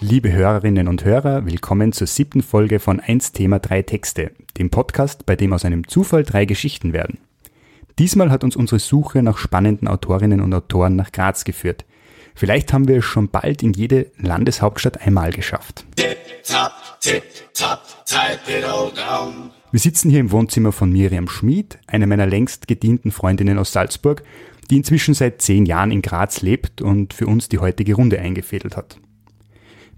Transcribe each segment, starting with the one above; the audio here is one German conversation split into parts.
Liebe Hörerinnen und Hörer, willkommen zur siebten Folge von 1 Thema 3 Texte, dem Podcast, bei dem aus einem Zufall drei Geschichten werden. Diesmal hat uns unsere Suche nach spannenden Autorinnen und Autoren nach Graz geführt. Vielleicht haben wir es schon bald in jede Landeshauptstadt einmal geschafft. Wir sitzen hier im Wohnzimmer von Miriam Schmid, einer meiner längst gedienten Freundinnen aus Salzburg, die inzwischen seit zehn Jahren in Graz lebt und für uns die heutige Runde eingefädelt hat.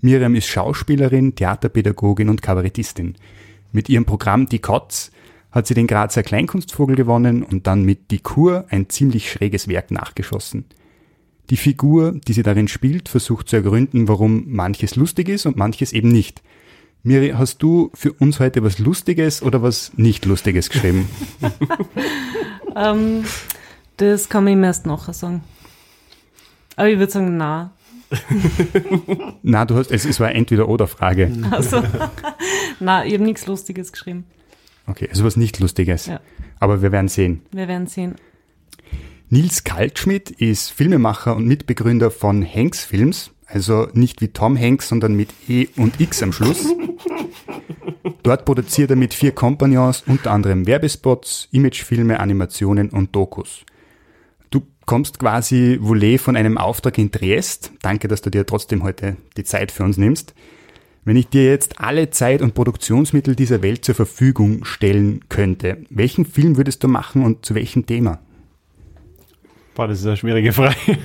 Miriam ist Schauspielerin, Theaterpädagogin und Kabarettistin. Mit ihrem Programm Die Kotz hat sie den Grazer Kleinkunstvogel gewonnen und dann mit Die Kur ein ziemlich schräges Werk nachgeschossen. Die Figur, die sie darin spielt, versucht zu ergründen, warum manches lustig ist und manches eben nicht. Miri, hast du für uns heute was Lustiges oder was nicht Lustiges geschrieben? ähm, das kann man ihm erst nachher sagen. Aber ich würde sagen, na. na, du hast, es, es war entweder oder Frage. Also, na, ich habe nichts Lustiges geschrieben. Okay, also was nicht Lustiges. Ja. Aber wir werden sehen. Wir werden sehen. Nils Kaltschmidt ist Filmemacher und Mitbegründer von Hanks Films, also nicht wie Tom Hanks, sondern mit E und X am Schluss. Dort produziert er mit vier Kompagnons unter anderem Werbespots, Imagefilme, Animationen und Dokus. Du kommst quasi volé von einem Auftrag in Triest. Danke, dass du dir trotzdem heute die Zeit für uns nimmst. Wenn ich dir jetzt alle Zeit und Produktionsmittel dieser Welt zur Verfügung stellen könnte, welchen Film würdest du machen und zu welchem Thema? Boah, das ist eine schwierige Frage.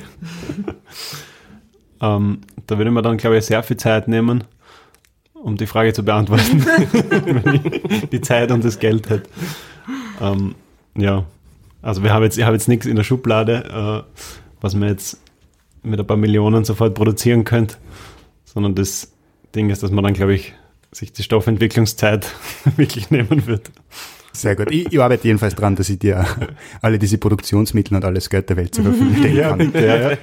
ähm, da würde man dann, glaube ich, sehr viel Zeit nehmen, um die Frage zu beantworten, wenn ich die Zeit und das Geld hätte. Ähm, ja, also wir haben jetzt, ich habe jetzt nichts in der Schublade, äh, was man jetzt mit ein paar Millionen sofort produzieren könnte, sondern das Ding ist, dass man dann, glaube ich, sich die Stoffentwicklungszeit wirklich nehmen wird. Sehr gut. Ich, ich, arbeite jedenfalls dran, dass ich dir alle diese Produktionsmittel und alles Geld der Welt zur Verfügung stellen kann. Ja, ja, ja.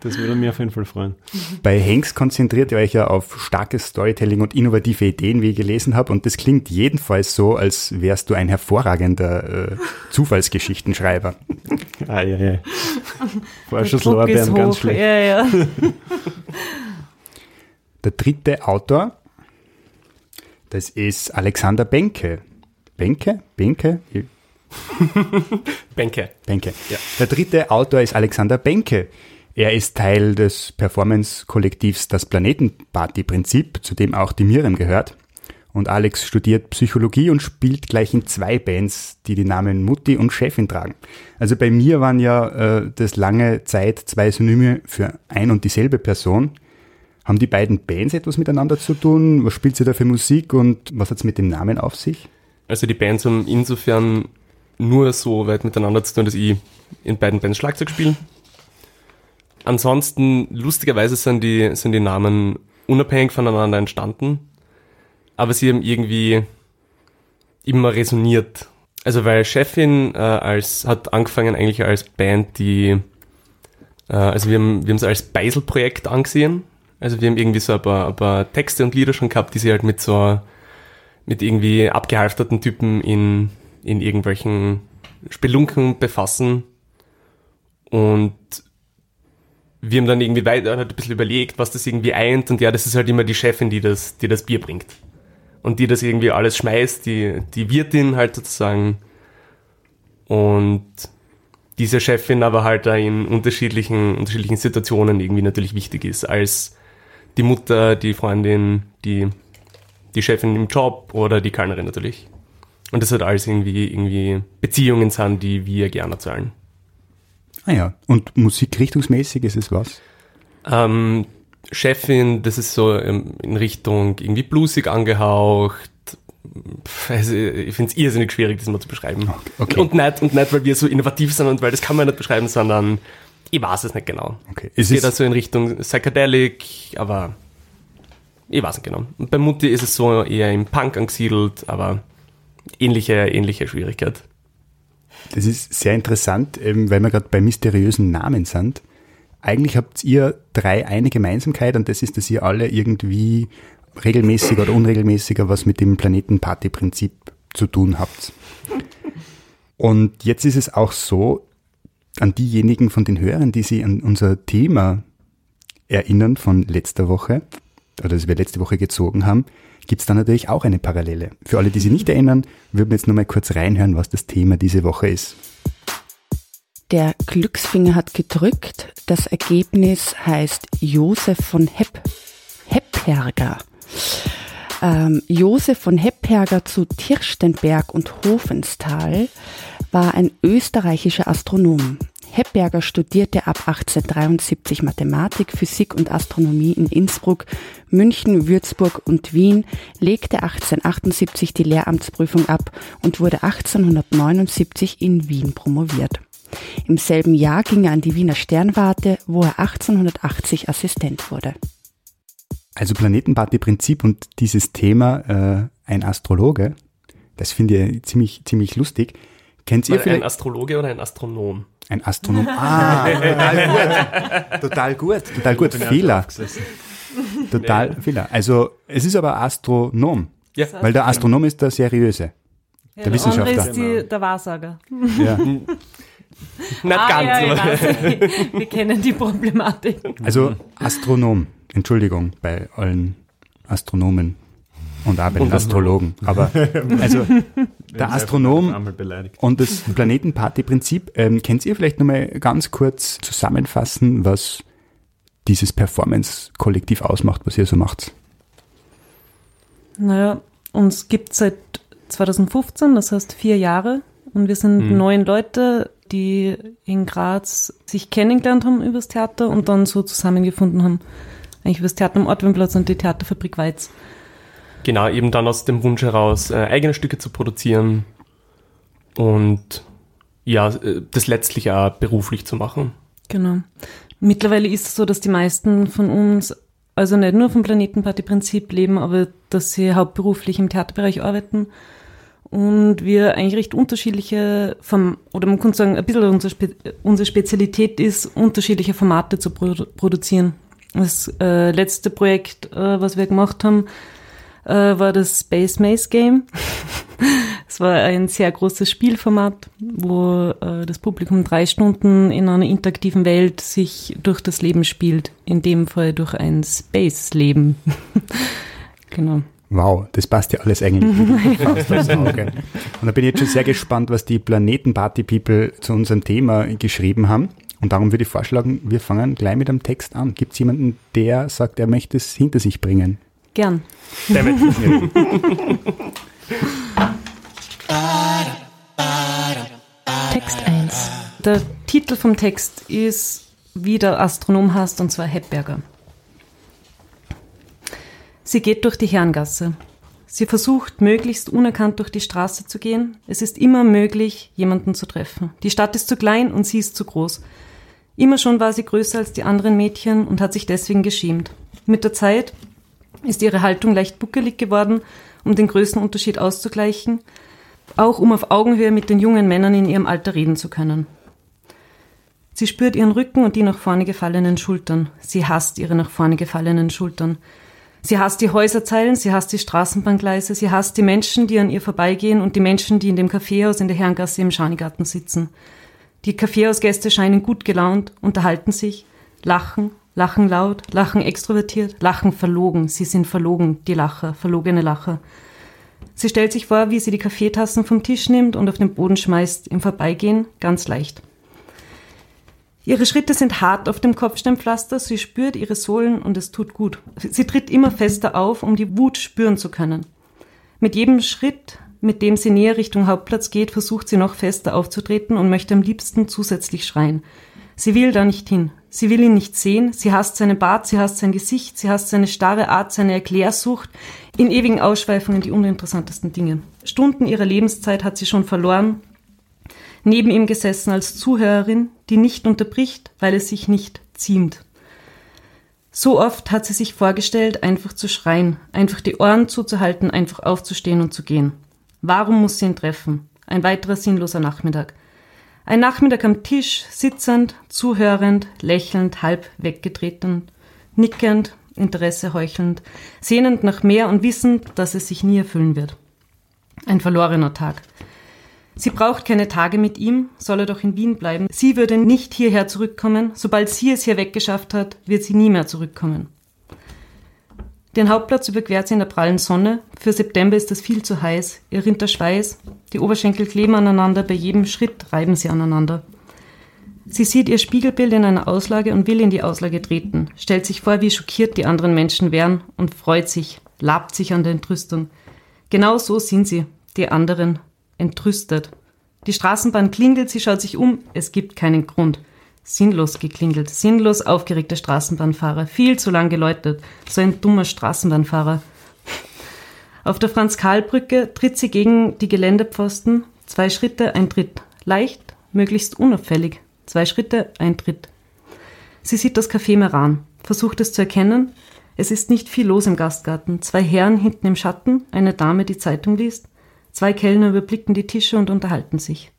Das würde mich auf jeden Fall freuen. Bei Hanks konzentriert ihr euch ja auf starkes Storytelling und innovative Ideen, wie ich gelesen habe. Und das klingt jedenfalls so, als wärst du ein hervorragender äh, Zufallsgeschichtenschreiber. Ah, ja, ja. Vorschusslorbeeren ganz schlecht. Ja, ja. Der dritte Autor, das ist Alexander Benke. Benke? Benke? Benke. Benke. Ja. Der dritte Autor ist Alexander Benke. Er ist Teil des Performance-Kollektivs Das Planetenparty-Prinzip, zu dem auch die Miriam gehört. Und Alex studiert Psychologie und spielt gleich in zwei Bands, die die Namen Mutti und Chefin tragen. Also bei mir waren ja äh, das lange Zeit zwei Synonyme für ein und dieselbe Person. Haben die beiden Bands etwas miteinander zu tun? Was spielt sie da für Musik und was hat es mit dem Namen auf sich? Also die Bands haben insofern nur so weit miteinander zu tun, dass ich in beiden Bands Schlagzeug spiele. Ansonsten, lustigerweise sind die, sind die Namen unabhängig voneinander entstanden, aber sie haben irgendwie immer resoniert. Also weil Chefin äh, als, hat angefangen eigentlich als Band, die, äh, also wir haben, wir haben es als Beisel-Projekt angesehen also wir haben irgendwie so ein paar, ein paar Texte und Lieder schon gehabt, die sie halt mit so, mit irgendwie abgehalfterten Typen in, in irgendwelchen Spelunken befassen. Und wir haben dann irgendwie weiter halt ein bisschen überlegt, was das irgendwie eint. Und ja, das ist halt immer die Chefin, die das, die das Bier bringt. Und die das irgendwie alles schmeißt, die, die Wirtin halt sozusagen. Und diese Chefin aber halt da in unterschiedlichen, unterschiedlichen Situationen irgendwie natürlich wichtig ist, als die Mutter, die Freundin, die, die Chefin im Job oder die Kellnerin natürlich. Und das hat alles irgendwie, irgendwie Beziehungen sind, die wir gerne zahlen. Ah ja, und musikrichtungsmäßig ist es was? Ähm, Chefin, das ist so in Richtung irgendwie bluesig angehaucht. Also ich finde es irrsinnig schwierig, das mal zu beschreiben. Okay. Und, nicht, und nicht, weil wir so innovativ sind und weil das kann man nicht beschreiben, sondern ich weiß es nicht genau. Okay. Es geht also in Richtung Psychedelic, aber ich weiß nicht genau. Und bei Mutti ist es so eher im Punk angesiedelt, aber ähnliche, ähnliche Schwierigkeit. Das ist sehr interessant, weil wir gerade bei mysteriösen Namen sind. eigentlich habt ihr drei eine Gemeinsamkeit und das ist, dass ihr alle irgendwie regelmäßiger oder unregelmäßiger was mit dem Planetenparty-Prinzip zu tun habt. Und jetzt ist es auch so, an diejenigen von den Hörern, die sich an unser Thema erinnern von letzter Woche, oder das wir letzte Woche gezogen haben, gibt es da natürlich auch eine Parallele. Für alle, die sich nicht erinnern, würden wir jetzt nur mal kurz reinhören, was das Thema diese Woche ist. Der Glücksfinger hat gedrückt. Das Ergebnis heißt Josef von Hepp, Hepperger. Ähm, Josef von Hepperger zu Tirstenberg und Hofenstal war ein österreichischer Astronom. Hepberger studierte ab 1873 Mathematik, Physik und Astronomie in Innsbruck, München, Würzburg und Wien, legte 1878 die Lehramtsprüfung ab und wurde 1879 in Wien promoviert. Im selben Jahr ging er an die Wiener Sternwarte, wo er 1880 Assistent wurde. Also Planetenparty-Prinzip und dieses Thema, äh, ein Astrologe, das finde ich ziemlich, ziemlich lustig. Kennt ihr vielleicht? Ein Astrologe oder ein Astronom? Ein Astronom. Ah, total gut. Total gut. Total gut. Fehler. Total Fehler. Also, es ist aber Astronom. Ja. Weil der Astronom ist der Seriöse. Ja, Der Wissenschaftler. andere ist die, der Wahrsager. Ja. Nicht Ah, ganz. ja, weiß. Wir kennen die Problematik. Also, Astronom. Entschuldigung bei allen Astronomen und auch bei den Astrologen. Aber, also, der Astronom. Und das Planetenparty-Prinzip, ähm, könnt ihr vielleicht nochmal ganz kurz zusammenfassen, was dieses Performance-Kollektiv ausmacht, was ihr so macht? Naja, uns gibt es seit 2015, das heißt vier Jahre. Und wir sind Mhm. neun Leute, die in Graz sich kennengelernt haben übers Theater und dann so zusammengefunden haben. Eigentlich übers Theater am Ortwinplatz und die Theaterfabrik Weiz. Genau, eben dann aus dem Wunsch heraus, äh, eigene Stücke zu produzieren und ja, äh, das letztlich auch beruflich zu machen. Genau. Mittlerweile ist es so, dass die meisten von uns also nicht nur vom Planetenparty-Prinzip leben, aber dass sie hauptberuflich im Theaterbereich arbeiten und wir eigentlich recht unterschiedliche, Form oder man könnte sagen, ein bisschen unsere, Spe unsere Spezialität ist, unterschiedliche Formate zu produ produzieren. Das äh, letzte Projekt, äh, was wir gemacht haben, äh, war das Space Maze Game. Es war ein sehr großes Spielformat, wo äh, das Publikum drei Stunden in einer interaktiven Welt sich durch das Leben spielt. In dem Fall durch ein Space-Leben. genau. Wow, das passt ja alles eigentlich Auge. Und da bin ich jetzt schon sehr gespannt, was die Planetenparty-People zu unserem Thema geschrieben haben. Und darum würde ich vorschlagen, wir fangen gleich mit einem Text an. Gibt es jemanden, der sagt, er möchte es hinter sich bringen? Gern. Damit. Text 1. Der Titel vom Text ist, wie der Astronom heißt, und zwar Hepberger. Sie geht durch die Herrengasse. Sie versucht, möglichst unerkannt durch die Straße zu gehen. Es ist immer möglich, jemanden zu treffen. Die Stadt ist zu klein und sie ist zu groß. Immer schon war sie größer als die anderen Mädchen und hat sich deswegen geschämt. Mit der Zeit ist ihre Haltung leicht buckelig geworden, um den Größenunterschied auszugleichen, auch um auf Augenhöhe mit den jungen Männern in ihrem Alter reden zu können. Sie spürt ihren Rücken und die nach vorne gefallenen Schultern. Sie hasst ihre nach vorne gefallenen Schultern. Sie hasst die Häuserzeilen, sie hasst die Straßenbahngleise, sie hasst die Menschen, die an ihr vorbeigehen und die Menschen, die in dem Kaffeehaus in der Herrengasse im Schanigarten sitzen. Die Kaffeehausgäste scheinen gut gelaunt, unterhalten sich, lachen, lachen laut, lachen extrovertiert, lachen verlogen. Sie sind verlogen, die Lacher, verlogene Lacher. Sie stellt sich vor, wie sie die Kaffeetassen vom Tisch nimmt und auf den Boden schmeißt, im Vorbeigehen ganz leicht. Ihre Schritte sind hart auf dem Kopfsteinpflaster, sie spürt ihre Sohlen und es tut gut. Sie tritt immer fester auf, um die Wut spüren zu können. Mit jedem Schritt, mit dem sie näher Richtung Hauptplatz geht, versucht sie noch fester aufzutreten und möchte am liebsten zusätzlich schreien. Sie will da nicht hin. Sie will ihn nicht sehen. Sie hasst seinen Bart, sie hasst sein Gesicht, sie hasst seine starre Art, seine Erklärsucht, in ewigen Ausschweifungen die uninteressantesten Dinge. Stunden ihrer Lebenszeit hat sie schon verloren, neben ihm gesessen als Zuhörerin, die nicht unterbricht, weil es sich nicht ziemt. So oft hat sie sich vorgestellt, einfach zu schreien, einfach die Ohren zuzuhalten, einfach aufzustehen und zu gehen. Warum muss sie ihn treffen? Ein weiterer sinnloser Nachmittag. Ein Nachmittag am Tisch, sitzend, zuhörend, lächelnd, halb weggetreten, nickend, Interesse heuchelnd, sehnend nach mehr und wissend, dass es sich nie erfüllen wird. Ein verlorener Tag. Sie braucht keine Tage mit ihm, soll er doch in Wien bleiben. Sie würde nicht hierher zurückkommen. Sobald sie es hier weggeschafft hat, wird sie nie mehr zurückkommen. Den Hauptplatz überquert sie in der prallen Sonne. Für September ist es viel zu heiß. Ihr rinnt der Schweiß. Die Oberschenkel kleben aneinander. Bei jedem Schritt reiben sie aneinander. Sie sieht ihr Spiegelbild in einer Auslage und will in die Auslage treten, stellt sich vor, wie schockiert die anderen Menschen wären und freut sich, labt sich an der Entrüstung. Genau so sind sie, die anderen, entrüstet. Die Straßenbahn klingelt, sie schaut sich um, es gibt keinen Grund. Sinnlos geklingelt, sinnlos aufgeregte Straßenbahnfahrer, viel zu lang geläutet, so ein dummer Straßenbahnfahrer. Auf der Franz-Karl-Brücke tritt sie gegen die Geländepfosten, zwei Schritte, ein Tritt, leicht, möglichst unauffällig, zwei Schritte, ein Tritt. Sie sieht das Café Meran, versucht es zu erkennen, es ist nicht viel los im Gastgarten, zwei Herren hinten im Schatten, eine Dame, die Zeitung liest, Zwei Kellner überblicken die Tische und unterhalten sich.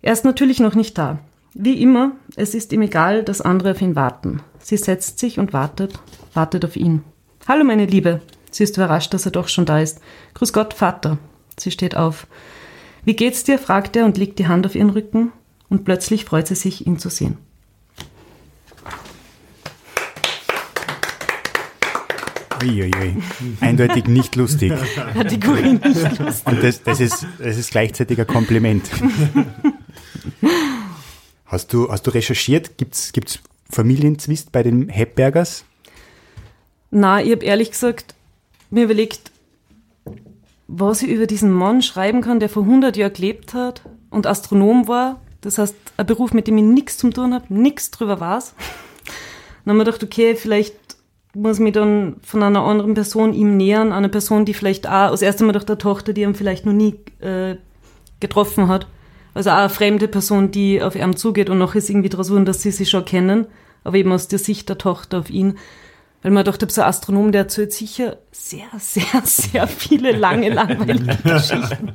Er ist natürlich noch nicht da. Wie immer, es ist ihm egal, dass andere auf ihn warten. Sie setzt sich und wartet, wartet auf ihn. Hallo, meine Liebe. Sie ist überrascht, dass er doch schon da ist. Grüß Gott, Vater. Sie steht auf. Wie geht's dir? fragt er und legt die Hand auf ihren Rücken. Und plötzlich freut sie sich, ihn zu sehen. Uiuiui. Eindeutig nicht lustig. Kategorie nicht lustig. Und das, das, ist, das ist gleichzeitig ein Kompliment. Hast du, hast du recherchiert? Gibt es Familienzwist bei den Hepbergers? Na, ich habe ehrlich gesagt mir überlegt, was ich über diesen Mann schreiben kann, der vor 100 Jahren gelebt hat und Astronom war. Das heißt, ein Beruf, mit dem ich nichts zu tun habe, nichts drüber weiß. Dann haben wir gedacht, okay, vielleicht muss mich dann von einer anderen Person ihm nähern, einer Person, die vielleicht auch, das erste Mal durch der Tochter, die ihn vielleicht noch nie äh, getroffen hat. Also auch eine fremde Person, die auf ihn zugeht und noch ist irgendwie wundern, dass sie sich schon kennen, aber eben aus der Sicht der Tochter auf ihn. Weil man dachte, so ein Astronom, der erzählt sicher sehr, sehr, sehr viele lange, langweilige Geschichten.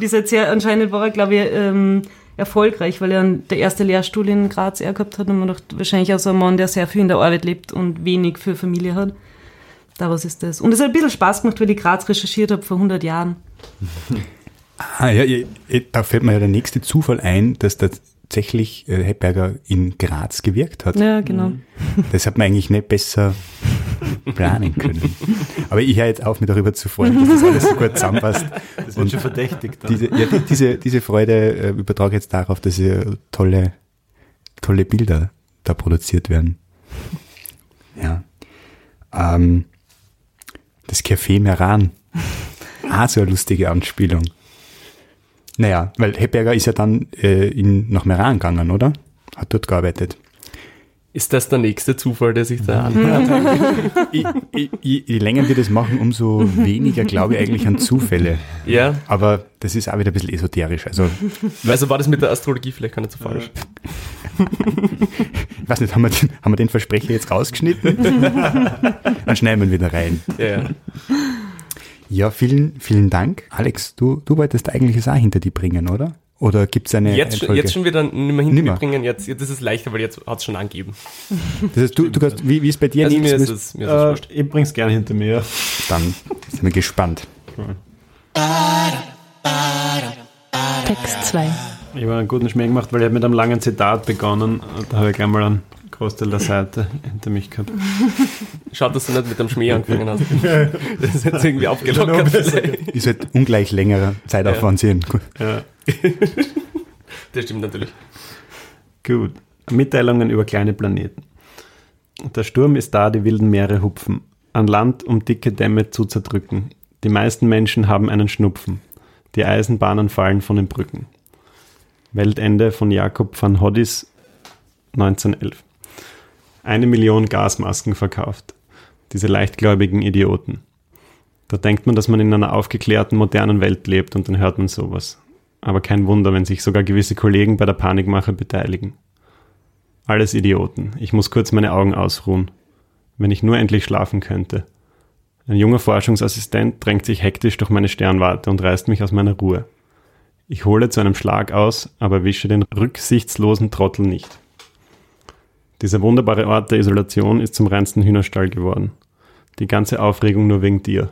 Die ist halt sehr, anscheinend war er, glaube ich, ähm, erfolgreich, weil er der erste Lehrstuhl in Graz er gehabt hat und man dachte, wahrscheinlich auch so ein Mann, der sehr viel in der Arbeit lebt und wenig für Familie hat. Daraus ist das. Und es hat ein bisschen Spaß gemacht, weil ich Graz recherchiert habe vor 100 Jahren. Ah, ja, da fällt mir ja der nächste Zufall ein, dass tatsächlich äh, Hepberger in Graz gewirkt hat. Ja, genau. Das hat man eigentlich nicht besser planen können. Aber ich höre jetzt auf, mich darüber zu freuen, dass das alles so gut zusammenpasst. Das wird schon verdächtig dann. Diese, ja, diese, diese Freude äh, übertrage ich jetzt darauf, dass hier tolle, tolle Bilder da produziert werden. Ja. Ähm, das Café Meran. Ah, so eine lustige Anspielung. Naja, weil Hepberger ist ja dann äh, in, nach Meran gegangen, oder? Hat dort gearbeitet. Ist das der nächste Zufall, der sich da anhört? ich, ich, ich, je länger wir das machen, umso weniger glaube ich eigentlich an Zufälle. ja. Aber das ist auch wieder ein bisschen esoterisch. Also, Also war das mit der Astrologie vielleicht gar nicht so falsch. ich weiß nicht, haben wir den, haben wir den Versprecher jetzt rausgeschnitten? Dann schneiden wir ihn wieder rein. Ja, ja. Ja, vielen, vielen Dank. Alex, du, du wolltest eigentlich es auch hinter die bringen, oder? Oder gibt es eine Jetzt, schon- Reihenfolge? jetzt schon wieder nicht mehr Nimmer. hinbringen. Jetzt, jetzt ist es leichter, weil jetzt hat es schon angegeben. Das heißt, du, du kannst, wie, wie ist bei dir? Also Nils? mir ist es, mir ist es Äh, ich bring's gerne hinter mir. Dann sind wir gespannt. Text 2. Ich habe einen guten Schmäh gemacht, weil ich habe mit einem langen Zitat begonnen. Da habe ich gleich mal einen Großteil der Seite hinter mich gehabt. Schaut, dass du nicht mit dem Schmäh angefangen hast. Das ist jetzt irgendwie aufgelockert. vielleicht. Ist halt ungleich längerer Zeitaufwand sehen. Ja. Das stimmt natürlich. Gut. Mitteilungen über kleine Planeten. Der Sturm ist da, die wilden Meere hupfen. An Land, um dicke Dämme zu zerdrücken. Die meisten Menschen haben einen Schnupfen. Die Eisenbahnen fallen von den Brücken. Weltende von Jakob van Hoddis 1911. Eine Million Gasmasken verkauft. Diese leichtgläubigen Idioten. Da denkt man, dass man in einer aufgeklärten, modernen Welt lebt und dann hört man sowas. Aber kein Wunder, wenn sich sogar gewisse Kollegen bei der Panikmache beteiligen. Alles Idioten. Ich muss kurz meine Augen ausruhen. Wenn ich nur endlich schlafen könnte. Ein junger Forschungsassistent drängt sich hektisch durch meine Sternwarte und reißt mich aus meiner Ruhe. Ich hole zu einem Schlag aus, aber wische den rücksichtslosen Trottel nicht. Dieser wunderbare Ort der Isolation ist zum reinsten Hühnerstall geworden. Die ganze Aufregung nur wegen dir.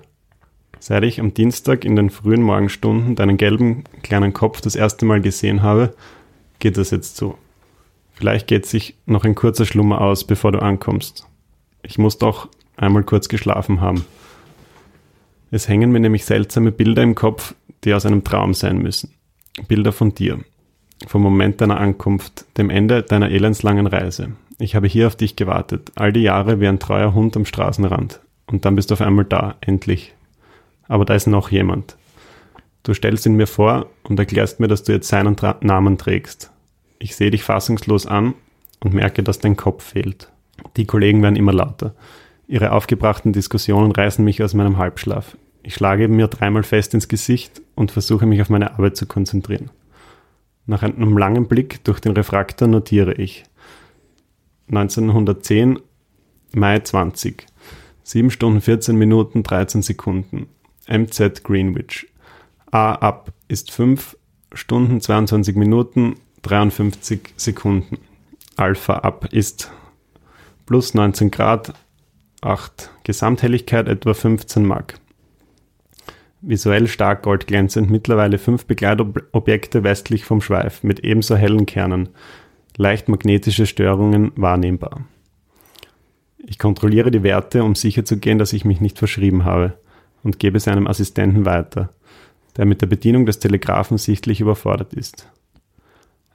Seit ich am Dienstag in den frühen Morgenstunden deinen gelben kleinen Kopf das erste Mal gesehen habe, geht das jetzt so. Vielleicht geht sich noch ein kurzer Schlummer aus, bevor du ankommst. Ich muss doch einmal kurz geschlafen haben. Es hängen mir nämlich seltsame Bilder im Kopf, die aus einem Traum sein müssen. Bilder von dir. Vom Moment deiner Ankunft, dem Ende deiner elendslangen Reise. Ich habe hier auf dich gewartet, all die Jahre wie ein treuer Hund am Straßenrand. Und dann bist du auf einmal da, endlich. Aber da ist noch jemand. Du stellst ihn mir vor und erklärst mir, dass du jetzt seinen Tra Namen trägst. Ich sehe dich fassungslos an und merke, dass dein Kopf fehlt. Die Kollegen werden immer lauter. Ihre aufgebrachten Diskussionen reißen mich aus meinem Halbschlaf. Ich schlage mir dreimal fest ins Gesicht und versuche mich auf meine Arbeit zu konzentrieren. Nach einem langen Blick durch den Refraktor notiere ich. 1910, Mai 20. 7 Stunden 14 Minuten 13 Sekunden. MZ Greenwich. A ab ist 5 Stunden 22 Minuten 53 Sekunden. Alpha ab ist plus 19 Grad 8. Gesamthelligkeit etwa 15 Mark. Visuell stark goldglänzend, mittlerweile fünf Begleitobjekte westlich vom Schweif mit ebenso hellen Kernen. Leicht magnetische Störungen wahrnehmbar. Ich kontrolliere die Werte, um sicherzugehen, dass ich mich nicht verschrieben habe und gebe es einem Assistenten weiter, der mit der Bedienung des Telegraphen sichtlich überfordert ist.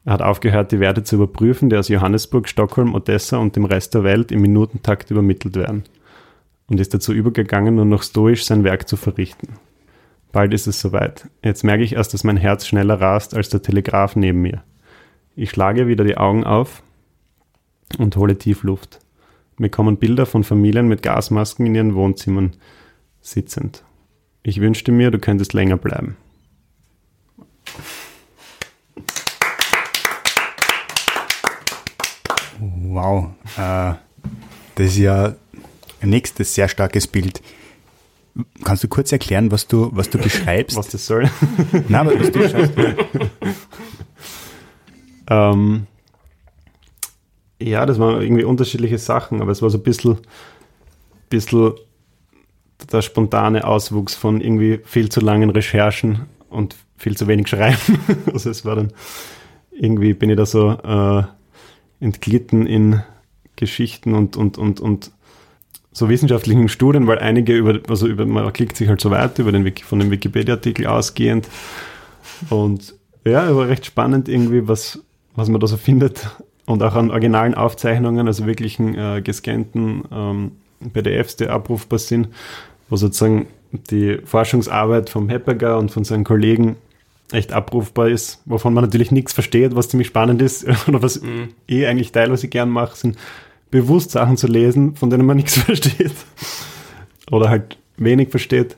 Er hat aufgehört, die Werte zu überprüfen, die aus Johannesburg, Stockholm, Odessa und dem Rest der Welt im Minutentakt übermittelt werden, und ist dazu übergegangen, nur noch stoisch sein Werk zu verrichten. Bald ist es soweit. Jetzt merke ich erst, dass mein Herz schneller rast als der Telegraph neben mir. Ich schlage wieder die Augen auf und hole tief Luft. Mir kommen Bilder von Familien mit Gasmasken in ihren Wohnzimmern sitzend. Ich wünschte mir, du könntest länger bleiben. Wow, äh, das ist ja ein nächstes sehr starkes Bild. Kannst du kurz erklären, was du, was du beschreibst? Was das soll? Nein, was du beschreibst. ähm, ja, das waren irgendwie unterschiedliche Sachen, aber es war so ein bisschen, bisschen der spontane Auswuchs von irgendwie viel zu langen Recherchen und viel zu wenig Schreiben. also es war dann irgendwie bin ich da so äh, entglitten in Geschichten und, und, und, und so wissenschaftlichen Studien, weil einige über, also über, man klickt sich halt so weiter über den von dem Wikipedia-Artikel ausgehend. Und ja, war recht spannend irgendwie, was, was man da so findet. Und auch an originalen Aufzeichnungen, also wirklichen äh, gescannten ähm, PDFs, die abrufbar sind, wo sozusagen die Forschungsarbeit vom Hepperger und von seinen Kollegen echt abrufbar ist, wovon man natürlich nichts versteht, was ziemlich spannend ist oder was mhm. eh eigentlich teilweise gern mache, sind bewusst Sachen zu lesen, von denen man nichts versteht. Oder halt wenig versteht.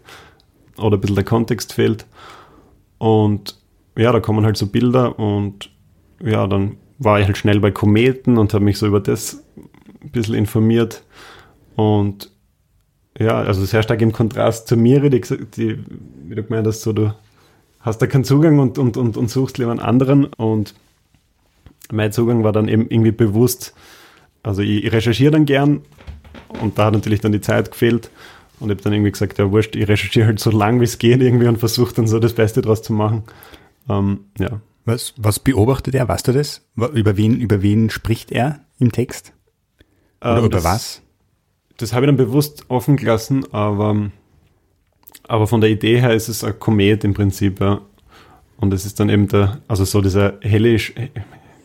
Oder ein bisschen der Kontext fehlt. Und ja, da kommen halt so Bilder und ja, dann war ich halt schnell bei Kometen und habe mich so über das ein bisschen informiert. Und ja, also sehr stark im Kontrast zu Miri, die, die wie du gemeint hast, so du hast da keinen Zugang und, und, und, und suchst lieber einen anderen. Und mein Zugang war dann eben irgendwie bewusst, also ich, ich recherchiere dann gern und da hat natürlich dann die Zeit gefehlt und ich habe dann irgendwie gesagt, ja wurscht, ich recherchiere halt so lang wie es geht irgendwie und versuche dann so das Beste draus zu machen. Ähm, ja. Was, was beobachtet er? Weißt du das? Über wen, über wen spricht er im Text? Oder ähm, über das, was? Das habe ich dann bewusst offen gelassen, aber, aber von der Idee her ist es ein Komet im Prinzip, ja. Und es ist dann eben der, also so dieser Heli,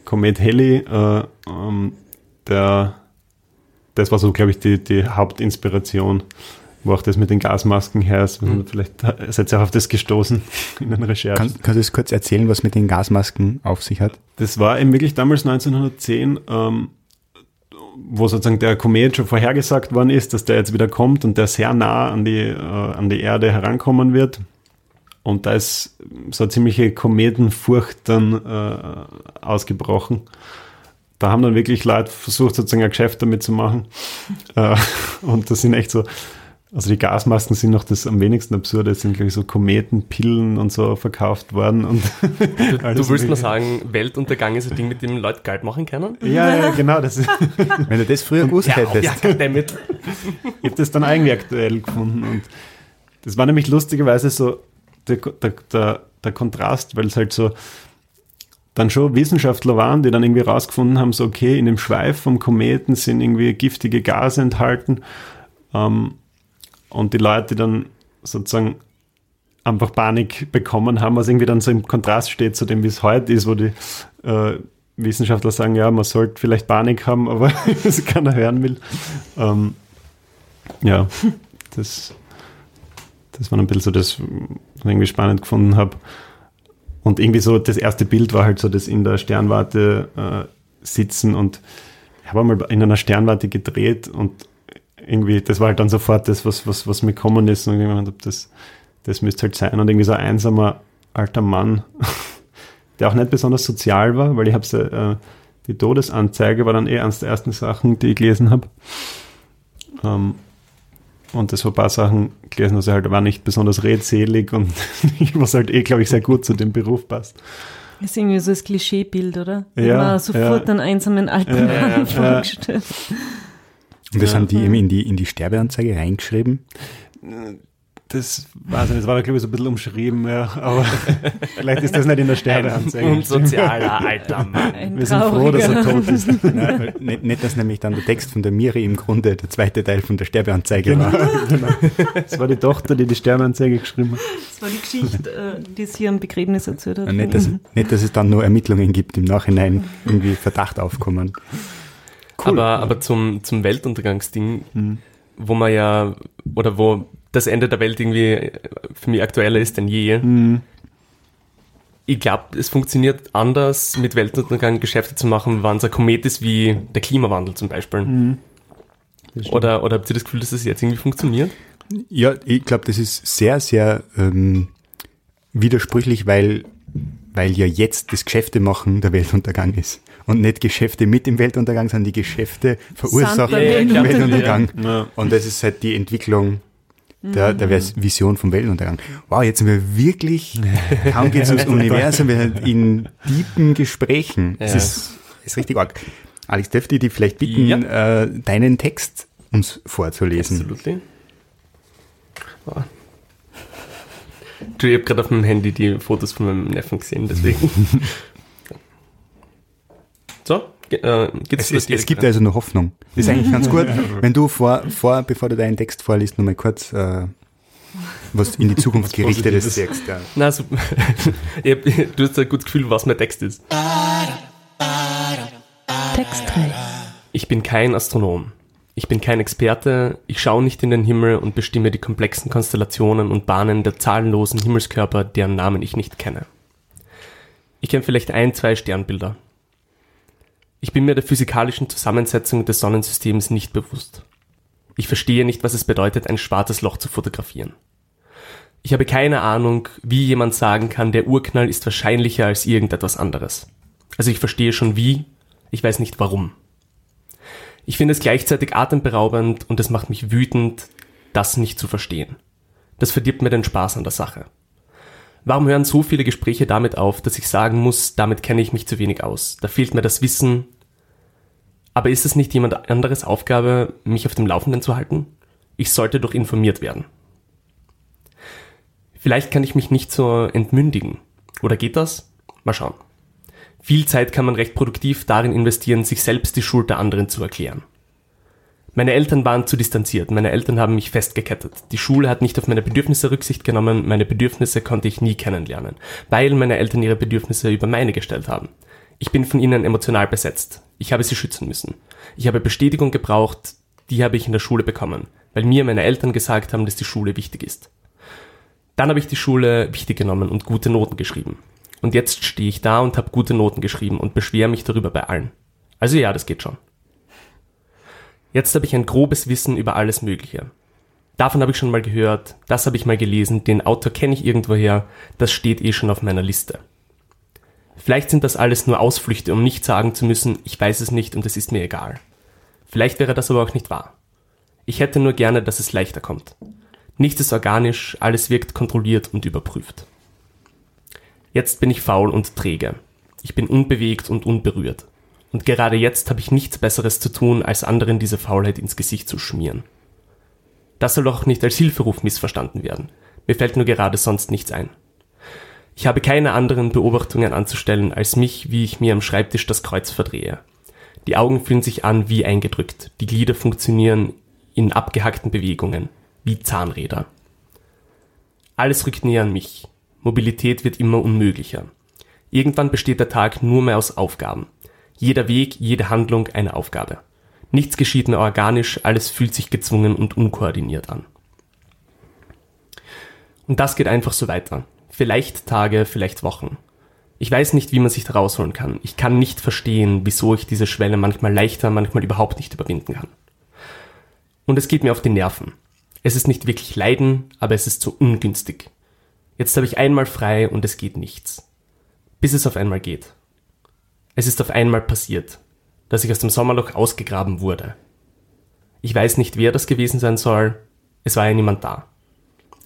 Komet Heli, äh, ähm, der, das war so, glaube ich, die, die Hauptinspiration, wo auch das mit den Gasmasken her ist. Mhm. Vielleicht seid ihr auch auf das gestoßen in den Recherchen. Kann, kannst du es kurz erzählen, was mit den Gasmasken auf sich hat? Das war eben wirklich damals 1910, ähm, wo sozusagen der Komet schon vorhergesagt worden ist, dass der jetzt wieder kommt und der sehr nah an die, äh, an die Erde herankommen wird. Und da ist so eine ziemliche Kometenfurcht dann äh, ausgebrochen da haben dann wirklich Leute versucht, sozusagen ein Geschäft damit zu machen. Äh, und das sind echt so Also die Gasmasken sind noch das am wenigsten absurde. Es sind, glaube ich, so Kometenpillen und so verkauft worden. Und du, du willst mal sagen, Weltuntergang ist ein Ding, mit dem Leute Geld machen können? Ja, ja, genau. Das ist Wenn du das früher gewusst Ja, hättest. ja, goddammit. Ich habe das dann irgendwie aktuell gefunden und das war nämlich lustigerweise so der, der, der, der Kontrast, weil es halt so dann schon Wissenschaftler waren, die dann irgendwie rausgefunden haben, so okay, in dem Schweif vom Kometen sind irgendwie giftige Gase enthalten ähm, und die Leute, die dann sozusagen einfach Panik bekommen haben, was irgendwie dann so im Kontrast steht zu dem, wie es heute ist, wo die äh, Wissenschaftler sagen, ja, man sollte vielleicht Panik haben, aber es keiner hören will. Ähm, ja, das, das war ein bisschen so das, was ich irgendwie spannend gefunden habe. Und irgendwie so, das erste Bild war halt so das in der Sternwarte äh, sitzen und ich habe einmal in einer Sternwarte gedreht und irgendwie, das war halt dann sofort das, was, was, was mir gekommen ist und ich gemeint hab, das, das müsste halt sein. Und irgendwie so ein einsamer alter Mann, der auch nicht besonders sozial war, weil ich habe äh, die Todesanzeige war dann eh eines der ersten Sachen, die ich gelesen habe. Ähm, und das war ein paar Sachen gelesen, also halt war nicht besonders redselig und was halt eh, glaube ich, sehr gut zu dem Beruf passt. Das ist irgendwie so das Klischeebild, oder? Ja, Immer sofort ja. einen einsamen alten Ja, Mann ja, vorgestellt. Und das Ja. haben die eben in die, in die Sterbeanzeige reingeschrieben. Das weiß ich nicht, das war, glaube ich, so ein bisschen umschrieben, ja, aber vielleicht ist das nicht in der Sterneanzeige. Unsozialer alter Mann. Ein Wir sind froh, dass er tot ist. Nein, nicht, nicht, dass nämlich dann der Text von der Miri im Grunde der zweite Teil von der Sterbeanzeige Genau, war. genau. Das war die Tochter, die die Sterneanzeige geschrieben hat. Das war die Geschichte, äh, die sie am Begräbnis erzählt hat. Nicht, dass, nicht, dass es dann nur Ermittlungen gibt, im Nachhinein irgendwie Verdacht aufkommen. Aber, aber zum, zum Weltuntergangsding, Mhm. wo man ja, oder wo das Ende der Welt irgendwie für mich aktueller ist denn je. Mhm. Ich glaube, es funktioniert anders, mit Weltuntergang Geschäfte zu machen, wenn es ein Komet ist wie der Klimawandel zum Beispiel. Mhm. Oder, oder habt ihr das Gefühl, dass das jetzt irgendwie funktioniert? Ja, ich glaube, das ist sehr, sehr ähm, widersprüchlich, weil, weil ja jetzt das Geschäfte machen der Weltuntergang ist. Und nicht Geschäfte mit dem Weltuntergang, sondern die Geschäfte verursachen den Ja, ja, Weltuntergang. Ja. Und das ist halt die Entwicklung der, der Vers- Vision vom Weltuntergang. Wow, jetzt sind wir wirklich, kaum geht es ums Universum, wir sind in tiefen Gesprächen. Es Ja. ist, ist richtig arg. Alex, dürfte ich dich vielleicht bitten, Ja. äh, deinen Text uns vorzulesen? Absolutely. Oh. Du, ich habe gerade auf dem Handy die Fotos von meinem Neffen gesehen, deswegen. so, äh, geht's Es, es, es gibt rein? also noch Hoffnung. Das ist eigentlich ganz gut, wenn du vor, vor bevor du deinen Text vorliest, nochmal kurz äh, was in die Zukunft gerichtetes sagst. Ja. Na, hab, du hast ein gutes Gefühl, was mein Text ist. Textteil. Ich bin kein Astronom. Ich bin kein Experte, ich schaue nicht in den Himmel und bestimme die komplexen Konstellationen und Bahnen der zahlenlosen Himmelskörper, deren Namen ich nicht kenne. Ich kenne vielleicht ein, zwei Sternbilder. Ich bin mir der physikalischen Zusammensetzung des Sonnensystems nicht bewusst. Ich verstehe nicht, was es bedeutet, ein schwarzes Loch zu fotografieren. Ich habe keine Ahnung, wie jemand sagen kann, der Urknall ist wahrscheinlicher als irgendetwas anderes. Also ich verstehe schon wie, ich weiß nicht warum. Ich finde es gleichzeitig atemberaubend und es macht mich wütend, das nicht zu verstehen. Das verdirbt mir den Spaß an der Sache. Warum hören so viele Gespräche damit auf, dass ich sagen muss, damit kenne ich mich zu wenig aus? Da fehlt mir das Wissen. Aber ist es nicht jemand anderes Aufgabe, mich auf dem Laufenden zu halten? Ich sollte doch informiert werden. Vielleicht kann ich mich nicht so entmündigen. Oder geht das? Mal schauen. Viel Zeit kann man recht produktiv darin investieren, sich selbst die Schuld der anderen zu erklären. Meine Eltern waren zu distanziert, meine Eltern haben mich festgekettet. Die Schule hat nicht auf meine Bedürfnisse Rücksicht genommen, meine Bedürfnisse konnte ich nie kennenlernen, weil meine Eltern ihre Bedürfnisse über meine gestellt haben. Ich bin von ihnen emotional besetzt. Ich habe sie schützen müssen. Ich habe Bestätigung gebraucht, die habe ich in der Schule bekommen, weil mir meine Eltern gesagt haben, dass die Schule wichtig ist. Dann habe ich die Schule wichtig genommen und gute Noten geschrieben. Und jetzt stehe ich da und habe gute Noten geschrieben und beschwere mich darüber bei allen. Also ja, das geht schon. Jetzt habe ich ein grobes Wissen über alles Mögliche. Davon habe ich schon mal gehört, das habe ich mal gelesen, den Autor kenne ich irgendwoher, das steht eh schon auf meiner Liste. Vielleicht sind das alles nur Ausflüchte, um nicht sagen zu müssen, ich weiß es nicht und es ist mir egal. Vielleicht wäre das aber auch nicht wahr. Ich hätte nur gerne, dass es leichter kommt. Nichts ist organisch, alles wirkt kontrolliert und überprüft. Jetzt bin ich faul und träge. Ich bin unbewegt und unberührt. Und gerade jetzt habe ich nichts Besseres zu tun, als anderen diese Faulheit ins Gesicht zu schmieren. Das soll doch nicht als Hilferuf missverstanden werden. Mir fällt nur gerade sonst nichts ein. Ich habe keine anderen Beobachtungen anzustellen, als mich, wie ich mir am Schreibtisch das Kreuz verdrehe. Die Augen fühlen sich an wie eingedrückt, die Glieder funktionieren in abgehackten Bewegungen, wie Zahnräder. Alles rückt näher an mich. Mobilität wird immer unmöglicher. Irgendwann besteht der Tag nur mehr aus Aufgaben. Jeder Weg, jede Handlung eine Aufgabe. Nichts geschieht mehr organisch, alles fühlt sich gezwungen und unkoordiniert an. Und das geht einfach so weiter. Vielleicht Tage, vielleicht Wochen. Ich weiß nicht, wie man sich da rausholen kann. Ich kann nicht verstehen, wieso ich diese Schwelle manchmal leichter, manchmal überhaupt nicht überwinden kann. Und es geht mir auf die Nerven. Es ist nicht wirklich Leiden, aber es ist so ungünstig. Jetzt habe ich einmal frei und es geht nichts. Bis es auf einmal geht. Es ist auf einmal passiert, dass ich aus dem Sommerloch ausgegraben wurde. Ich weiß nicht, wer das gewesen sein soll. Es war ja niemand da.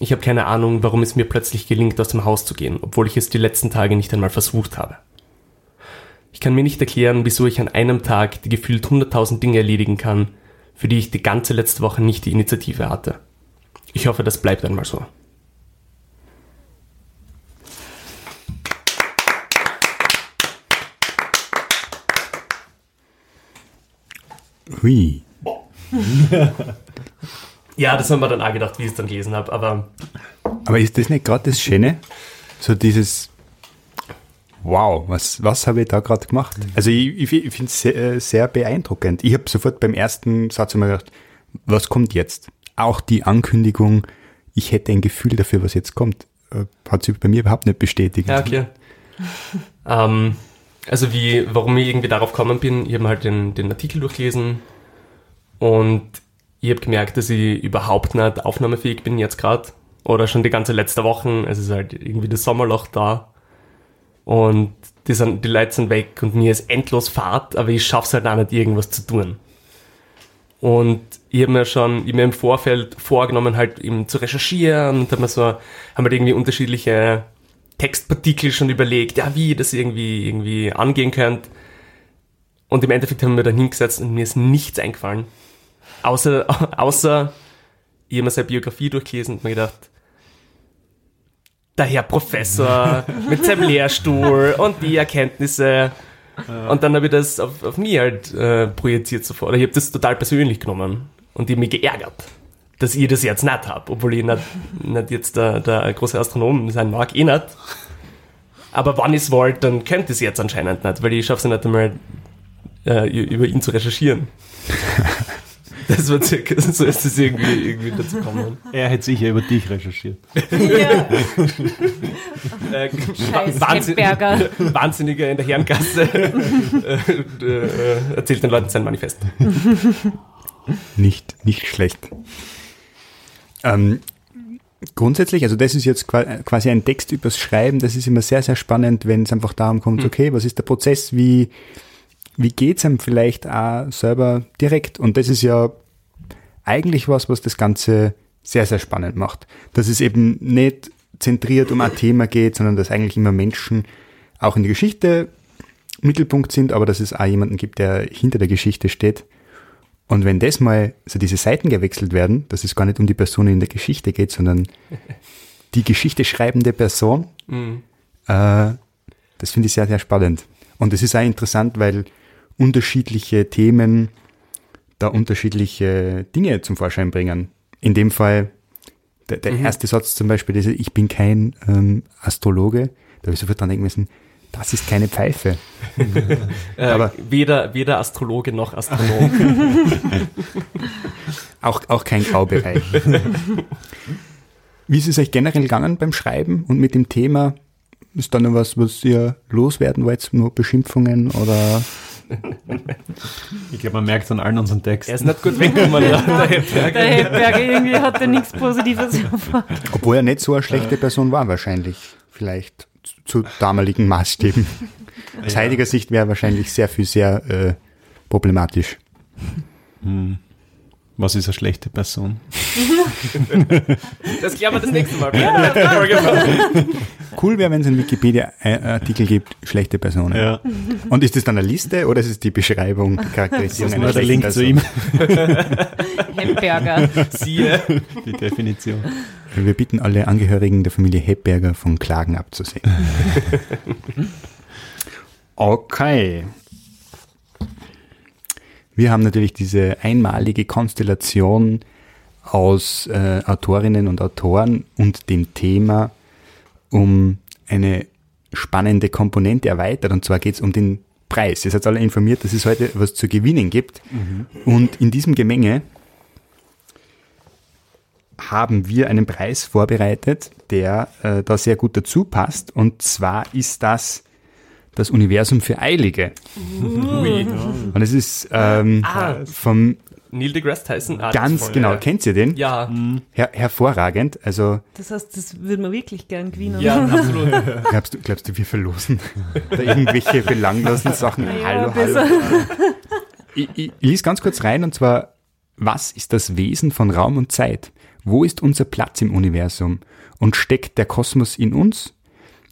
Ich habe keine Ahnung, warum es mir plötzlich gelingt, aus dem Haus zu gehen, obwohl ich es die letzten Tage nicht einmal versucht habe. Ich kann mir nicht erklären, wieso ich an einem Tag die gefühlt hunderttausend Dinge erledigen kann, für die ich die ganze letzte Woche nicht die Initiative hatte. Ich hoffe, das bleibt einmal so. Hui. Ja, das haben wir dann auch gedacht, wie ich es dann gelesen habe, aber Aber ist das nicht gerade das Schöne? So dieses Wow, was, was habe ich da gerade gemacht? Also ich, ich, ich finde es sehr, äh, sehr beeindruckend. Ich habe sofort beim ersten Satz immer gedacht, was kommt jetzt? Auch die Ankündigung, ich hätte ein Gefühl dafür, was jetzt kommt, äh, hat sich bei mir überhaupt nicht bestätigt. Ja, okay. ähm, also wie, warum ich irgendwie darauf gekommen bin, ich habe halt den, den Artikel durchgelesen und ich habe gemerkt, dass ich überhaupt nicht aufnahmefähig bin jetzt gerade. Oder schon die ganze letzte Woche. Es ist halt irgendwie das Sommerloch da. Und die, sind, die Leute sind weg und mir ist endlos Fahrt, aber ich schaff's halt auch nicht, irgendwas zu tun. Und ich habe mir schon, ich hab mir im Vorfeld vorgenommen, halt eben zu recherchieren und habe mir so, haben halt irgendwie unterschiedliche Textpartikel schon überlegt, ja, wie ich das irgendwie, irgendwie angehen könnte. Und im Endeffekt haben wir dann hingesetzt und mir ist nichts eingefallen. Außer, außer, ich habe mir seine Biografie durchgelesen und mir gedacht, der Herr Professor mit seinem Lehrstuhl und die Erkenntnisse. Und dann habe ich das auf, auf mich halt äh, projiziert sofort. Ich habe das total persönlich genommen und ich mich geärgert, dass ich das jetzt nicht habe, obwohl ich nicht, nicht jetzt der, der große Astronom sein mag, eh nicht. Aber wenn ich es wollte, dann könnte ich es jetzt anscheinend nicht, weil ich schaffe es nicht einmal, äh, über ihn zu recherchieren. Das war circa, so ist es irgendwie, irgendwie dazu gekommen. Er hätte sicher über dich recherchiert. Ja. Äh, Scheiß Wahnsinn. Wahnsinniger in der Herrengasse äh, äh, erzählt den Leuten sein Manifest. Nicht, nicht schlecht. Ähm, grundsätzlich, also das ist jetzt qua- quasi ein Text übers Schreiben, das ist immer sehr, sehr spannend, wenn es einfach darum kommt, okay, was ist der Prozess, wie, wie geht's einem vielleicht auch selber direkt? Und das ist ja eigentlich was, was das Ganze sehr, sehr spannend macht. Dass es eben nicht zentriert um ein Thema geht, sondern dass eigentlich immer Menschen auch in der Geschichte Mittelpunkt sind, aber dass es auch jemanden gibt, der hinter der Geschichte steht. Und wenn das mal, so diese Seiten gewechselt werden, dass es gar nicht um die Person in der Geschichte geht, sondern die Geschichte schreibende Person, Mhm. äh, das finde ich sehr, sehr spannend. Und es ist auch interessant, weil unterschiedliche Themen da unterschiedliche Dinge zum Vorschein bringen. In dem Fall, der, der erste Satz zum Beispiel, diese, ich bin kein ähm, Astrologe, da habe ich sofort dran denken müssen, das ist keine Pfeife. Äh, Aber- weder, weder Astrologe noch Astronom. Auch, auch kein Graubereich. Wie ist es euch generell gegangen beim Schreiben und mit dem Thema? Ist da noch was, was ihr loswerden wollt? Nur Beschimpfungen oder? Ich glaube, man merkt es an allen unseren er Texten. ist nicht gut weggekommen, ja, der Heppberger. Der Heppberger irgendwie hatte nichts Positives erfahren. Obwohl er nicht so eine schlechte Person war, wahrscheinlich. Vielleicht zu damaligen Maßstäben. Aus heutiger Sicht wäre wahrscheinlich sehr viel sehr äh, problematisch. Was ist eine schlechte Person? Das klären wir das nächste Mal. Ja. Folge. Cool wäre, wenn es einen Wikipedia-Artikel gibt, schlechte Personen. Ja, Und ist das dann eine Liste oder ist es die Beschreibung, die Charakterisierung das war der Link zu ihm, Hemberger. Siehe. die Definition. Wir bitten alle Angehörigen der Familie Hebberger von Klagen abzusehen. Okay. Wir haben natürlich diese einmalige Konstellation aus äh, Autorinnen und Autoren und dem Thema um eine spannende Komponente erweitert. Und zwar geht es um den Preis. Ihr seid alle informiert, dass es heute was zu gewinnen gibt. Und in diesem Gemenge haben wir einen Preis vorbereitet, der äh, da sehr gut dazu passt. Und zwar ist das das Universum für Eilige. Ui. Und es ist ähm, Ah. vom Neil deGrasse Tyson. Ah, ganz genau, ja. kennt ihr den? Ja, Her hervorragend. Also Das heißt, das würde man wirklich gern gewinnen. ja, absolut. glaubst du, glaubst du, wir verlosen da irgendwelche belanglosen Sachen? Ja, hallo, besser. hallo. Ich, ich, ich lese ganz kurz rein und zwar, was ist das Wesen von Raum und Zeit? Wo ist unser Platz im Universum? Und steckt der Kosmos in uns?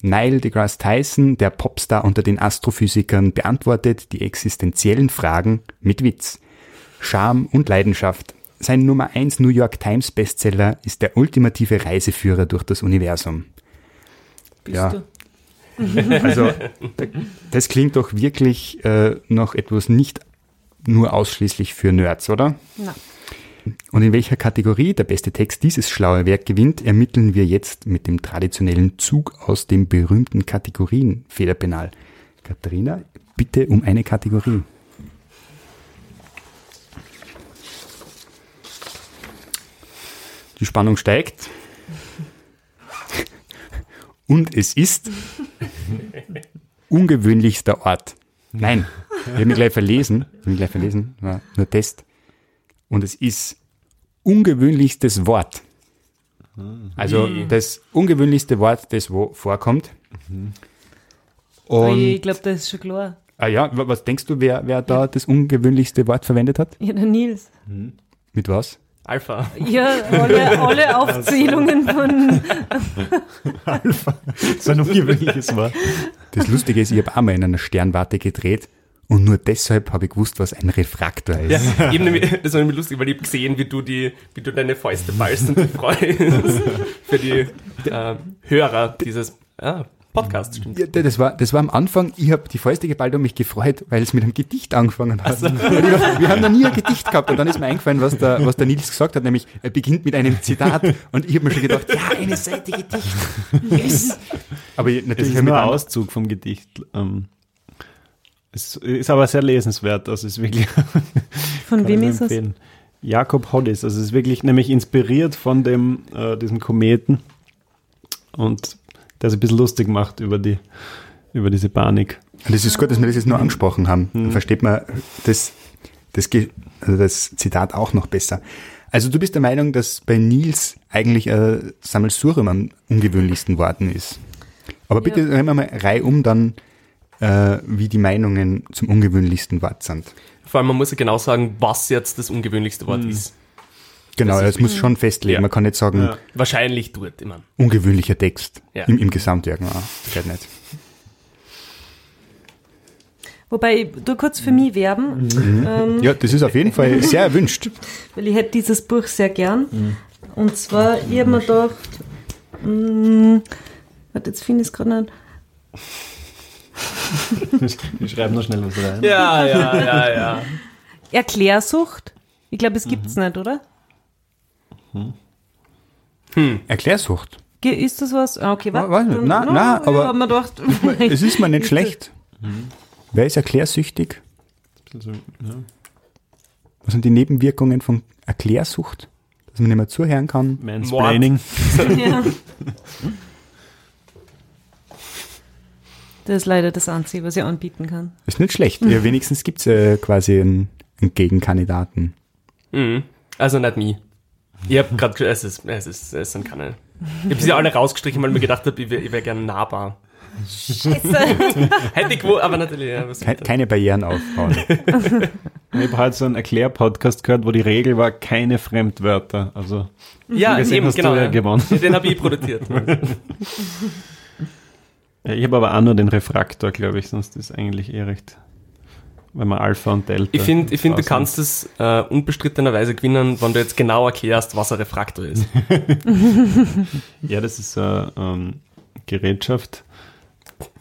Neil deGrasse Tyson, der Popstar unter den Astrophysikern, beantwortet die existenziellen Fragen mit Witz. Charme und Leidenschaft. Sein Nummer 1 New York Times Bestseller ist der ultimative Reiseführer durch das Universum. Bist Ja. du? Also, das klingt doch wirklich äh, noch etwas nicht nur ausschließlich für Nerds, oder? Na. Und in welcher Kategorie der beste Text dieses schlaue Werk gewinnt, ermitteln wir jetzt mit dem traditionellen Zug aus dem berühmten Kategorien Federpenal. Katharina, bitte um eine Kategorie. Die Spannung steigt. Und es ist ungewöhnlichster Ort. Nein, ich habe mich gleich verlesen. Ich habe mich gleich verlesen, war nur Test. Und es ist ungewöhnlichstes Wort. Also Wie? das ungewöhnlichste Wort, das wo vorkommt. Oh Und ich glaube, das ist schon klar. ah ja, wa- was denkst du, wer, wer da das ungewöhnlichste Wort verwendet hat? Ja, der Nils. Mit was? Alpha. Ja, alle, alle Aufzählungen von. So ein ungewöhnliches Wort. Das Lustige ist, ich habe einmal in einer Sternwarte gedreht und nur deshalb habe ich gewusst, was ein Refraktor ist. Ja, eben nämlich, das war nämlich lustig, weil ich hab gesehen, wie du die, wie du deine Fäuste ballst und dich freust für die äh, Hörer dieses ah, Podcasts. Stimmt. Ja, das war, das war am Anfang, ich habe die Fäuste geballt und mich gefreut, weil es mit einem Gedicht angefangen hat. Hab- Wir haben noch nie ein Gedicht gehabt und dann ist mir eingefallen, was der, was der Nils gesagt hat, nämlich er beginnt mit einem Zitat und ich habe mir schon gedacht, ja, eine Seite Gedicht. Yes. Aber ich- Es natürlich ist nur ein Auszug vom Gedicht. Ähm, es ist aber sehr lesenswert. Das ist wirklich. Von wem ist es? empfehlen. Jakob Hollis. Also es ist wirklich nämlich inspiriert von dem, äh, diesem Kometen. Und der sich ein bisschen lustig macht über die, über diese Panik. Es ist gut, dass wir das jetzt nur angesprochen haben. Dann versteht man das, das, also das Zitat auch noch besser. Also du bist der Meinung, dass bei Nils eigentlich ein Sammelsurium am ungewöhnlichsten Worten ist. Aber bitte Ja. reden wir mal reihum dann, äh, wie die Meinungen zum ungewöhnlichsten Wort sind. Vor allem, man muss ja genau sagen, was jetzt das ungewöhnlichste Wort ist. Genau, Das das, muss schon festlegen. Ja. Man kann nicht sagen, Ja. Wahrscheinlich dort immer. ungewöhnlicher Text Ja. im, im Gesamtwerk. Ja, geht nicht. Wobei, ich tu kurz für mich werben, ähm, Ja, das ist auf jeden Fall sehr erwünscht. weil ich hätte dieses Buch sehr gern. Und zwar, ich habe mir gedacht, mh, warte, jetzt finde ich es gerade nicht. Ich schreibe noch schnell was rein. Ja, ja, ja, ja. Erklärsucht. Ich glaube, es gibt es nicht, oder? Erklärsucht. Ge- Ist das was? Ah, okay, Wa- warte. weiß nicht. Nein, No, nein, ich aber- mir gedacht, Es ist mir nicht schlecht. Wer ist erklärsüchtig? Also, ja. Was sind die Nebenwirkungen von Erklärsucht? Dass man nicht mehr zuhören kann. Mansplaining. ja. Das ist leider das Einzige, was ich anbieten kann. Ist nicht schlecht. Ja, wenigstens gibt es äh, quasi einen, einen Gegenkandidaten. Mhm. Also nicht mich. Ich hab gerade, es ist, es ist, es sind keine. Ich habe sie alle rausgestrichen, weil ich mir gedacht habe, ich wäre wär gerne nahbar. Scheiße. Hätte ich wohl, aber natürlich, ja, was Ke keine Barrieren aufbauen. Ich habe halt so einen Erklärpodcast gehört, wo die Regel war, keine Fremdwörter. Also, Ja, eben, hast du genau. ja ja. gewonnen. Den habe ich produziert. ja, ich habe aber auch nur den Refraktor, glaube ich, sonst ist eigentlich eh recht. Wenn man Alpha und Delta. Ich finde, ich find, du kannst es äh, unbestrittenerweise gewinnen, wenn du jetzt genau erklärst, was ein Refraktor ist. Ja, das ist eine ähm, Gerätschaft,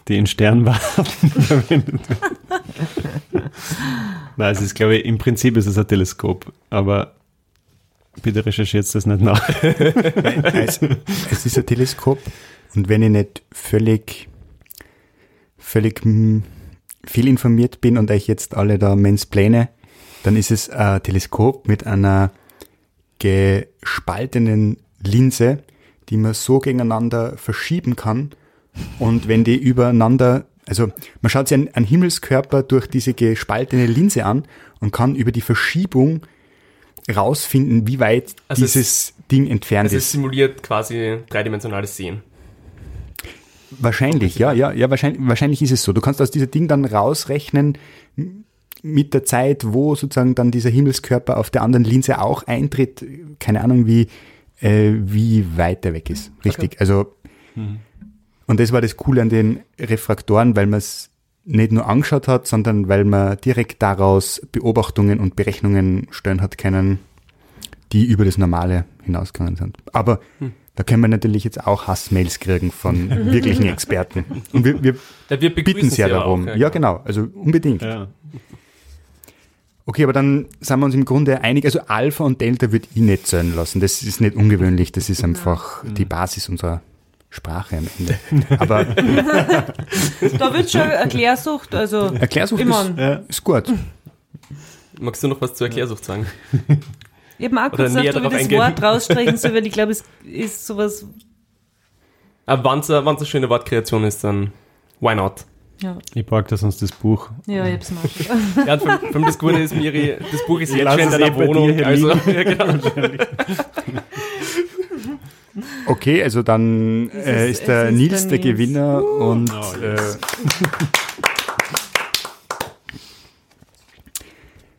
die in Sternwarten verwendet wird. Nein, es ist, glaube ich, im Prinzip ist es ein Teleskop, aber bitte recherchiert das nicht nach. es, es ist ein Teleskop und wenn ich nicht völlig, völlig hm, fehlinformiert bin und euch jetzt alle da mansplaine, dann ist es ein Teleskop mit einer gespaltenen Linse, die man so gegeneinander verschieben kann. Und wenn die übereinander, also man schaut sich einen, einen Himmelskörper durch diese gespaltene Linse an und kann über die Verschiebung rausfinden, wie weit Also es- dieses Ding entfernt Also es ist. simuliert quasi dreidimensionales Sehen. Wahrscheinlich, ja, ja, ja, wahrscheinlich, wahrscheinlich ist es so. Du kannst aus dieser Ding dann rausrechnen mit der Zeit, wo sozusagen dann dieser Himmelskörper auf der anderen Linse auch eintritt. Keine Ahnung, wie, äh, wie weit der weg ist. Richtig. Also, und das war das Coole an den Refraktoren, weil man es nicht nur angeschaut hat, sondern weil man direkt daraus Beobachtungen und Berechnungen stellen hat können, die über das Normale hinausgegangen sind. Aber da können wir natürlich jetzt auch Hassmails kriegen von wirklichen Experten. Und wir, wir Ja, wir bitten sehr darum. Auch, ja, genau. Also unbedingt. Ja. Okay, aber dann sind wir uns im Grunde einig. Also Alpha und Delta würde ich nicht zählen lassen. Das ist nicht ungewöhnlich. Das ist einfach die Basis unserer Sprache am Ende. Aber Da wird schon Erklärsucht, also Erklärsucht Immer. ist, ist gut. Magst du noch was zur Erklärsucht sagen? Eben auch Oder kurz näher nachdem ich das eingehen. Wort rausstreichen soll, weil ich glaube, es ist sowas, Aber wenn es eine schöne Wortkreation ist, dann why not? ja, Ich packe das sonst das Buch. ja, ich hab's mal. Ja, und vor allem das Gute ist, Miri, das Buch ist Ich jetzt schon in deiner eh Wohnung. Also, ja, genau. Okay, also dann äh, ist- ist der ist Nils der Nils. Gewinner und Oh, äh,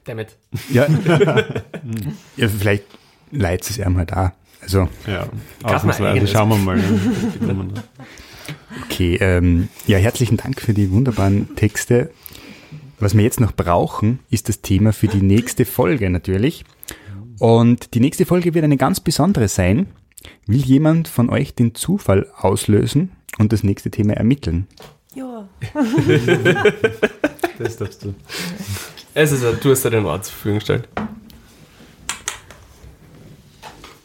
Damit. ja, ja, vielleicht leitet es halt auch. Also Ja, mal ausnahmsweise. eigenes. Schauen wir mal. Okay, ähm, ja, herzlichen Dank für die wunderbaren Texte. Was wir jetzt noch brauchen, ist das Thema für die nächste Folge natürlich. Und die nächste Folge wird eine ganz besondere sein. Will jemand von euch den Zufall auslösen und das nächste Thema ermitteln? Ja. Das darfst du. Es ist ein, du hast ja den Ort zur Verfügung gestellt.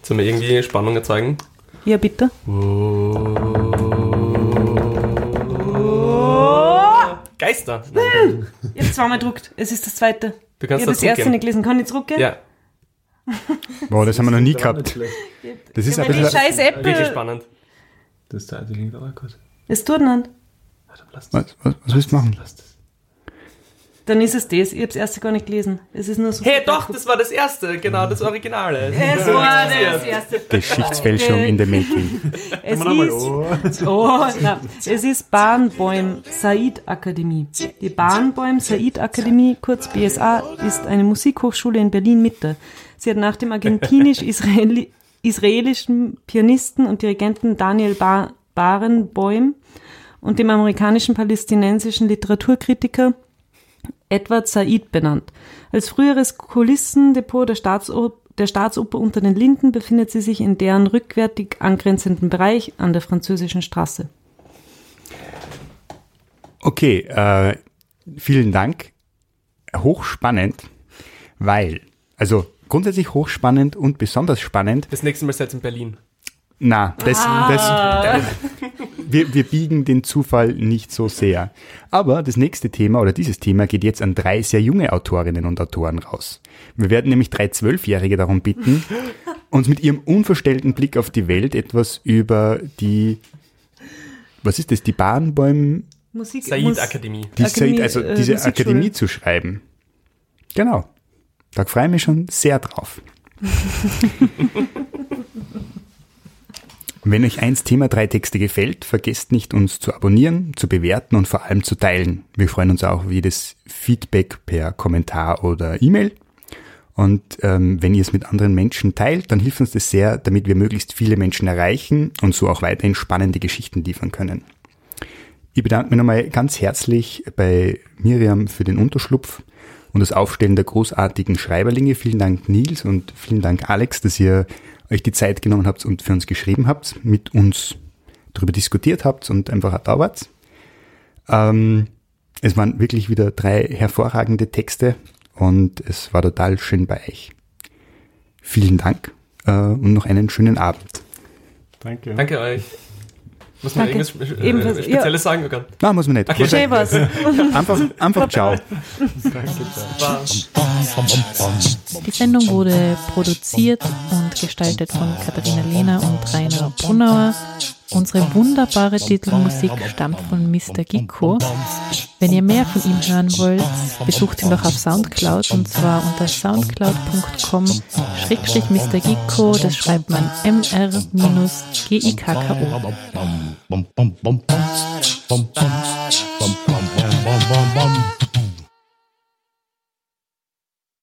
Sollen wir irgendwie Spannung erzeugen? Ja, bitte. Geister! Nein. Ich habe zweimal gedruckt. Es ist das zweite. Du Ich kannst habe das das erste nicht gelesen. Kann ich zurückgehen? Ja, Boah, das haben wir noch nie gehabt. Das ist Ja, ein bisschen... scheiß wirklich Apple. spannend. Das zweite klingt auch gut. Es tut nicht. Was, was, was willst du machen? Dann ist es das. Ich habe das erste gar nicht gelesen. Es ist nur so. Hey, doch, das war das erste, genau, das Originale. Es war das erste. Geschichtsfälschung in the making. Es ist, oh, na, es ist Bahnbäum Said Akademie. Die Bahnbäum Said Akademie, kurz BSA, ist eine Musikhochschule in Berlin-Mitte. Sie hat nach dem argentinisch-israeli- israelischen Pianisten und Dirigenten Daniel ba Barenboim und dem amerikanischen palästinensischen Literaturkritiker Edward Said benannt. Als früheres Kulissendepot der, Staatsoper, der Staatsoper unter den Linden befindet sie sich in deren rückwärtig angrenzenden Bereich an der französischen Straße. Okay, äh, vielen Dank. Hochspannend, weil, also grundsätzlich hochspannend und besonders spannend. Das nächste Mal seid ihr in Berlin. Na, das, das, wir, wir biegen den Zufall nicht so sehr. Aber das nächste Thema oder dieses Thema geht jetzt an drei sehr junge Autorinnen und Autoren raus. Wir werden nämlich drei Zwölfjährige darum bitten, uns mit ihrem unverstellten Blick auf die Welt etwas über die, was ist das, die Bahnbäume, Musik Said Akademie. die Akademie, Said, also äh, diese Musikschule. Akademie zu schreiben. Genau. Da freue ich mich schon sehr drauf. Wenn euch eins Thema drei Texte gefällt, vergesst nicht, uns zu abonnieren, zu bewerten und vor allem zu teilen. Wir freuen uns auch auf jedes Feedback per Kommentar oder E-Mail. Und ähm, wenn ihr es mit anderen Menschen teilt, dann hilft uns das sehr, damit wir möglichst viele Menschen erreichen und so auch weiterhin spannende Geschichten liefern können. Ich bedanke mich nochmal ganz herzlich bei Miriam für den Unterschlupf und das Aufstellen der großartigen Schreiberlinge. Vielen Dank Nils und vielen Dank Alex, dass ihr euch die Zeit genommen habt und für uns geschrieben habt, mit uns darüber diskutiert habt und einfach da wart. Ähm, es waren wirklich wieder drei hervorragende Texte und es war total schön bei euch. Vielen Dank äh, und noch einen schönen Abend. Danke. Danke euch. Muss man Danke. irgendwas äh, Ebenfalls, Spezielles ja. sagen? Okay. Nein, muss man nicht. Okay. Schön was. Einfach, einfach ciao. Die Sendung wurde produziert und gestaltet von Katharina Lehner und Rainer Brunauer. Unsere wunderbare Titelmusik stammt von Mr. Gicko. Wenn ihr mehr von ihm hören wollt, besucht ihn doch auf Soundcloud und zwar unter soundcloud.com schrägstrich Mr. Gicko, das schreibt man mr-gikko. bum bum bum bum bum bum bum bum bum bum